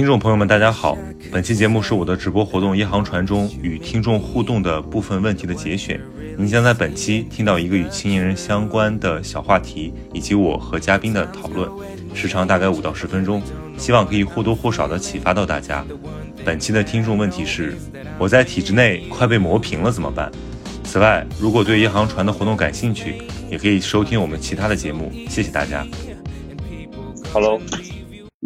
听众朋友们，大家好。本期节目是我的直播活动《一航船》中与听众互动的部分问题的节选。您将在本期听到一个与青年人相关的小话题，以及我和嘉宾的讨论，时长大概五到十分钟，希望可以或多或少的启发到大家。本期的听众问题是：我在体制内快被磨平了怎么办？此外，如果对一航船的活动感兴趣，也可以收听我们其他的节目。谢谢大家。Hello，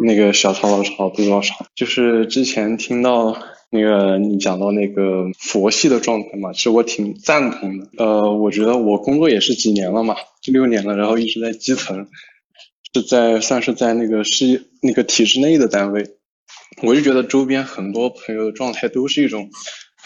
那个小曹老师好，杜老师好，就是之前听到那个你讲到那个佛系的状态嘛，其实我挺赞同的。呃，我觉得我工作也是几年了嘛，六年了，然后一直在基层，是在算是在那个事业那个体制内的单位，我就觉得周边很多朋友的状态都是一种。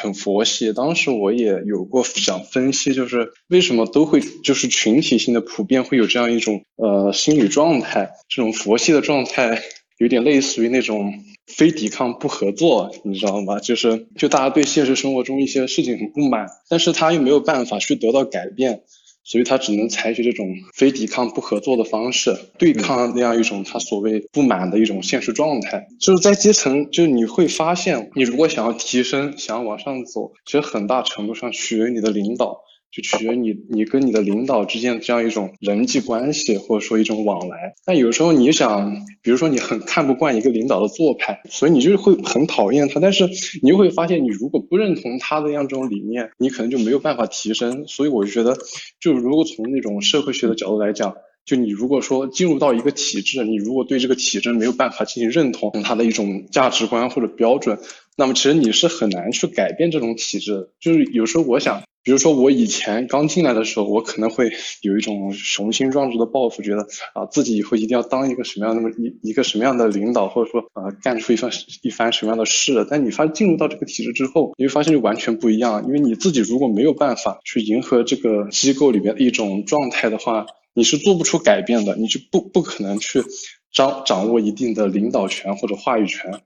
很佛系，当时我也有过想分析，就是为什么都会，就是群体性的普遍会有这样一种呃心理状态，这种佛系的状态有点类似于那种非抵抗不合作，你知道吗？就是就大家对现实生活中一些事情很不满，但是他又没有办法去得到改变。所以他只能采取这种非抵抗不合作的方式，对抗那样一种他所谓不满的一种现实状态。就是在基层，就是你会发现，你如果想要提升，想要往上走，其实很大程度上取决于你的领导。就取决于你，你跟你的领导之间的这样一种人际关系，或者说一种往来。但有时候你想，比如说你很看不惯一个领导的做派，所以你就会很讨厌他。但是你又会发现，你如果不认同他的样这种理念，你可能就没有办法提升。所以我就觉得，就如果从那种社会学的角度来讲，就你如果说进入到一个体制，你如果对这个体制没有办法进行认同，他的一种价值观或者标准，那么其实你是很难去改变这种体制。就是有时候我想。比如说我以前刚进来的时候，我可能会有一种雄心壮志的抱负，觉得啊自己以后一定要当一个什么样那么一一个什么样的领导，或者说呃干出一番一番什么样的事。但你发进入到这个体制之后，你会发现就完全不一样，因为你自己如果没有办法去迎合这个机构里边的一种状态的话，你是做不出改变的，你就不不可能去掌掌握一定的领导权或者话语权。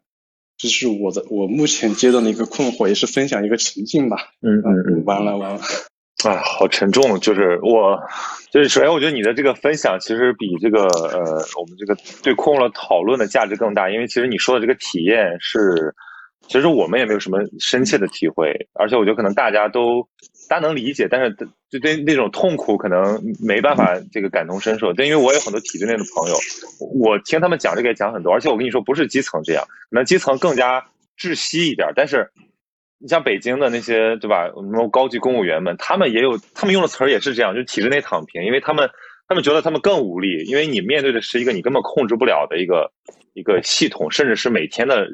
这是我的，我目前阶段的一个困惑，也是分享一个情境吧。嗯嗯嗯，完了完了，哎，好沉重。就是我，就是首先我觉得你的这个分享其实比这个呃，我们这个对困了讨论的价值更大，因为其实你说的这个体验是，其实我们也没有什么深切的体会，而且我觉得可能大家都。大家能理解，但是就对那种痛苦可能没办法这个感同身受。但因为我有很多体制内的朋友，我听他们讲这个也讲很多。而且我跟你说，不是基层这样，可能基层更加窒息一点。但是你像北京的那些对吧，什么高级公务员们，他们也有，他们用的词儿也是这样，就体制内躺平，因为他们他们觉得他们更无力，因为你面对的是一个你根本控制不了的一个一个系统，甚至是每天的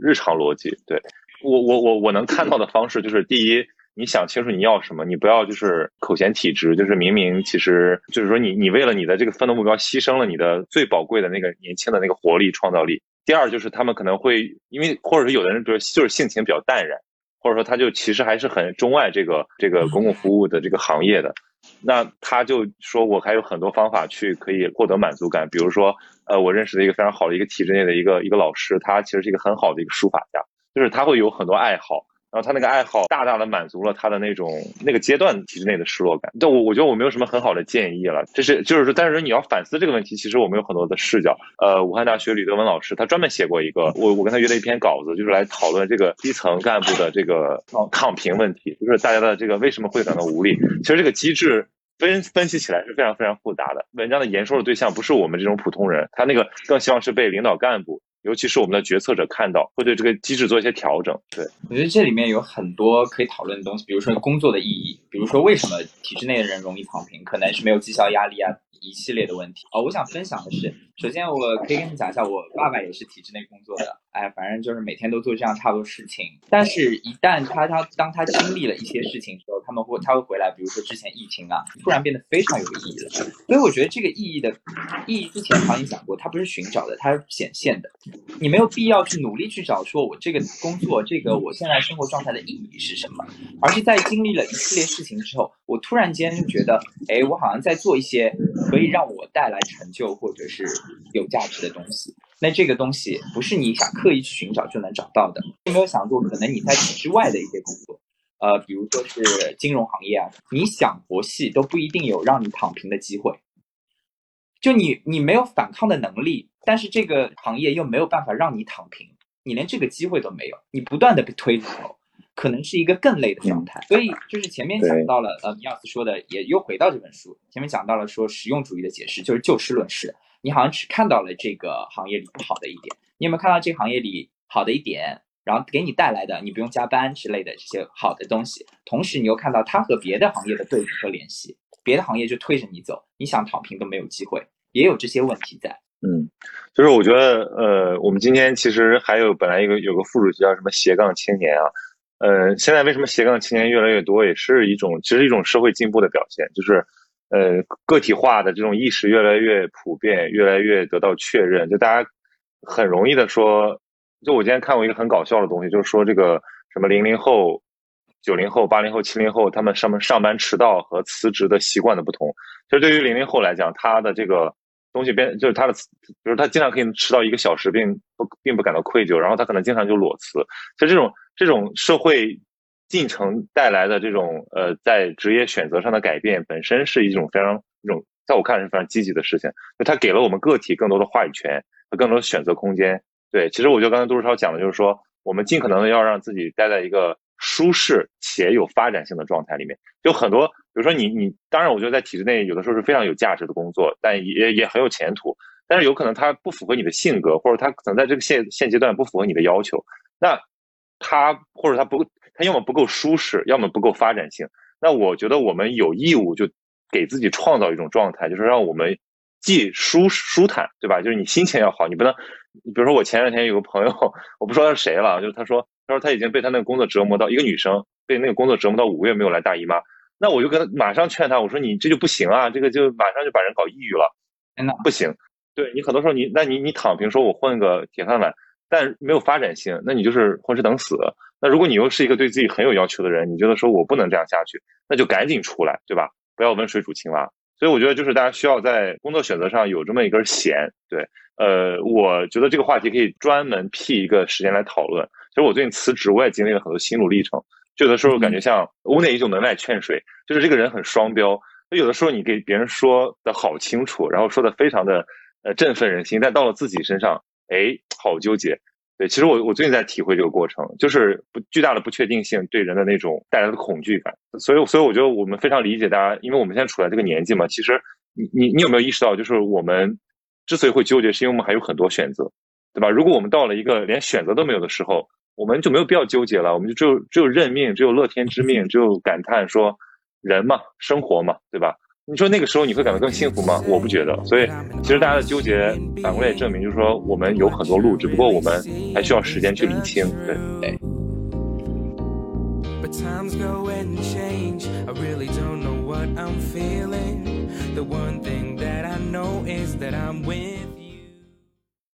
日常逻辑。对我我我我能看到的方式就是第一。你想清楚你要什么，你不要就是口嫌体直，就是明明其实就是说你你为了你的这个奋斗目标牺牲了你的最宝贵的那个年轻的那个活力创造力。第二就是他们可能会因为或者是有的人比如就是性情比较淡然，或者说他就其实还是很钟爱这个这个公共服务的这个行业的，那他就说我还有很多方法去可以获得满足感，比如说呃我认识的一个非常好的一个体制内的一个一个老师，他其实是一个很好的一个书法家，就是他会有很多爱好。然后他那个爱好大大的满足了他的那种那个阶段体制内的失落感。但我我觉得我没有什么很好的建议了，这是就是说，但是你要反思这个问题，其实我们有很多的视角。呃，武汉大学吕德文老师他专门写过一个，我我跟他约了一篇稿子，就是来讨论这个基层干部的这个躺平问题，就是大家的这个为什么会感到无力。其实这个机制分分析起来是非常非常复杂的。文章的言说的对象不是我们这种普通人，他那个更希望是被领导干部。尤其是我们的决策者看到，会对这个机制做一些调整。对我觉得这里面有很多可以讨论的东西，比如说工作的意义，比如说为什么体制内的人容易躺平，可能是没有绩效压力啊。一系列的问题哦，我想分享的是，首先我可以跟你讲一下，我爸爸也是体制内工作的，哎，反正就是每天都做这样差不多事情。但是，一旦他他当他经历了一些事情之，他们会他会回来，比如说之前疫情啊，突然变得非常有意义了。所以我觉得这个意义的意义，之前好像讲过，它不是寻找的，它是显现的。你没有必要去努力去找，说我这个工作，这个我现在生活状态的意义是什么，而是在经历了一系列事情之后，我突然间就觉得，哎，我好像在做一些。可以让我带来成就或者是有价值的东西，那这个东西不是你想刻意去寻找就能找到的。有没有想过，可能你在体制外的一些工作，呃，比如说是金融行业啊，你想佛系都不一定有让你躺平的机会。就你你没有反抗的能力，但是这个行业又没有办法让你躺平，你连这个机会都没有，你不断的被推着走，可能是一个更累的状态。所以就是前面讲到了，呃，米尔斯说的也又回到这本书，前面讲到了说实用主义的解释就是就事论事。你好像只看到了这个行业里不好的一点，你有没有看到这个行业里好的一点？然后给你带来的你不用加班之类的这些好的东西，同时你又看到它和别的行业的对比和联系，别的行业就推着你走，你想躺平都没有机会，也有这些问题在。嗯，就是我觉得，呃，我们今天其实还有本来一个有个副主题叫什么斜杠青年啊，呃，现在为什么斜杠青年越来越多，也是一种其实一种社会进步的表现，就是呃个体化的这种意识越来越普遍，越来越得到确认，就大家很容易的说。就我今天看过一个很搞笑的东西，就是说这个什么零零后、九零后、八零后、七零后，他们上班上班迟到和辞职的习惯的不同。其实对于零零后来讲，他的这个东西变就是他的，比如他经常可以迟到一个小时，并不并不感到愧疚，然后他可能经常就裸辞。其实这种这种社会进程带来的这种呃在职业选择上的改变，本身是一种非常一种在我看来是非常积极的事情。就它给了我们个体更多的话语权和更多的选择空间。对，其实我觉得刚才杜世超讲的就是说，我们尽可能的要让自己待在一个舒适且有发展性的状态里面。就很多，比如说你你，当然我觉得在体制内有的时候是非常有价值的工作，但也也很有前途。但是有可能它不符合你的性格，或者它可能在这个现现阶段不符合你的要求。那它或者它不，它要么不够舒适，要么不够发展性。那我觉得我们有义务就给自己创造一种状态，就是让我们既舒舒坦，对吧？就是你心情要好，你不能。你比如说，我前两天有个朋友，我不说他是谁了，就是他说，他说他已经被他那个工作折磨到，一个女生被那个工作折磨到五个月没有来大姨妈，那我就跟他马上劝他，我说你这就不行啊，这个就马上就把人搞抑郁了，真的不行。对你很多时候你，那你你躺平说我混个铁饭碗，但没有发展性，那你就是混吃等死。那如果你又是一个对自己很有要求的人，你觉得说我不能这样下去，那就赶紧出来，对吧？不要温水煮青蛙。所以我觉得就是大家需要在工作选择上有这么一根弦，对。呃，我觉得这个话题可以专门辟一个时间来讨论。其实我最近辞职，我也经历了很多心路历程。就有的时候感觉像屋内依旧门外劝水，就是这个人很双标。有的时候你给别人说的好清楚，然后说的非常的呃振奋人心，但到了自己身上，哎，好纠结。对，其实我我最近在体会这个过程，就是不巨大的不确定性对人的那种带来的恐惧感。所以，所以我觉得我们非常理解大家，因为我们现在处在这个年纪嘛。其实，你你你有没有意识到，就是我们。之所以会纠结，是因为我们还有很多选择，对吧？如果我们到了一个连选择都没有的时候，我们就没有必要纠结了，我们就只有只有认命，只有乐天知命，只有感叹说，人嘛，生活嘛，对吧？你说那个时候你会感到更幸福吗？我不觉得。所以，其实大家的纠结反过来也证明，就是说我们有很多路，只不过我们还需要时间去理清。对。The one thing that I know is that I'm with.